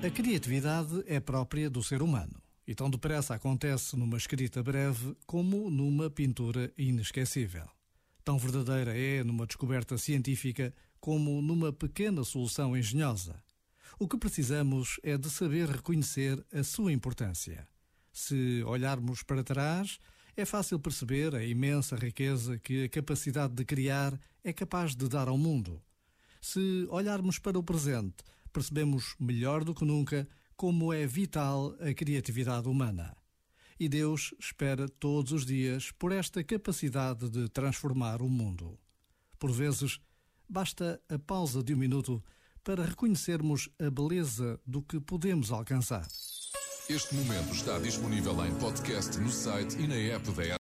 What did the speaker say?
A criatividade é própria do ser humano e tão depressa acontece numa escrita breve como numa pintura inesquecível. Tão verdadeira é numa descoberta científica como numa pequena solução engenhosa. O que precisamos é de saber reconhecer a sua importância. Se olharmos para trás, é fácil perceber a imensa riqueza que a capacidade de criar é capaz de dar ao mundo. Se olharmos para o presente, percebemos melhor do que nunca como é vital a criatividade humana. E Deus espera todos os dias por esta capacidade de transformar o mundo. Por vezes, basta a pausa de um minuto para reconhecermos a beleza do que podemos alcançar. Este momento está disponível em podcast no site e na app da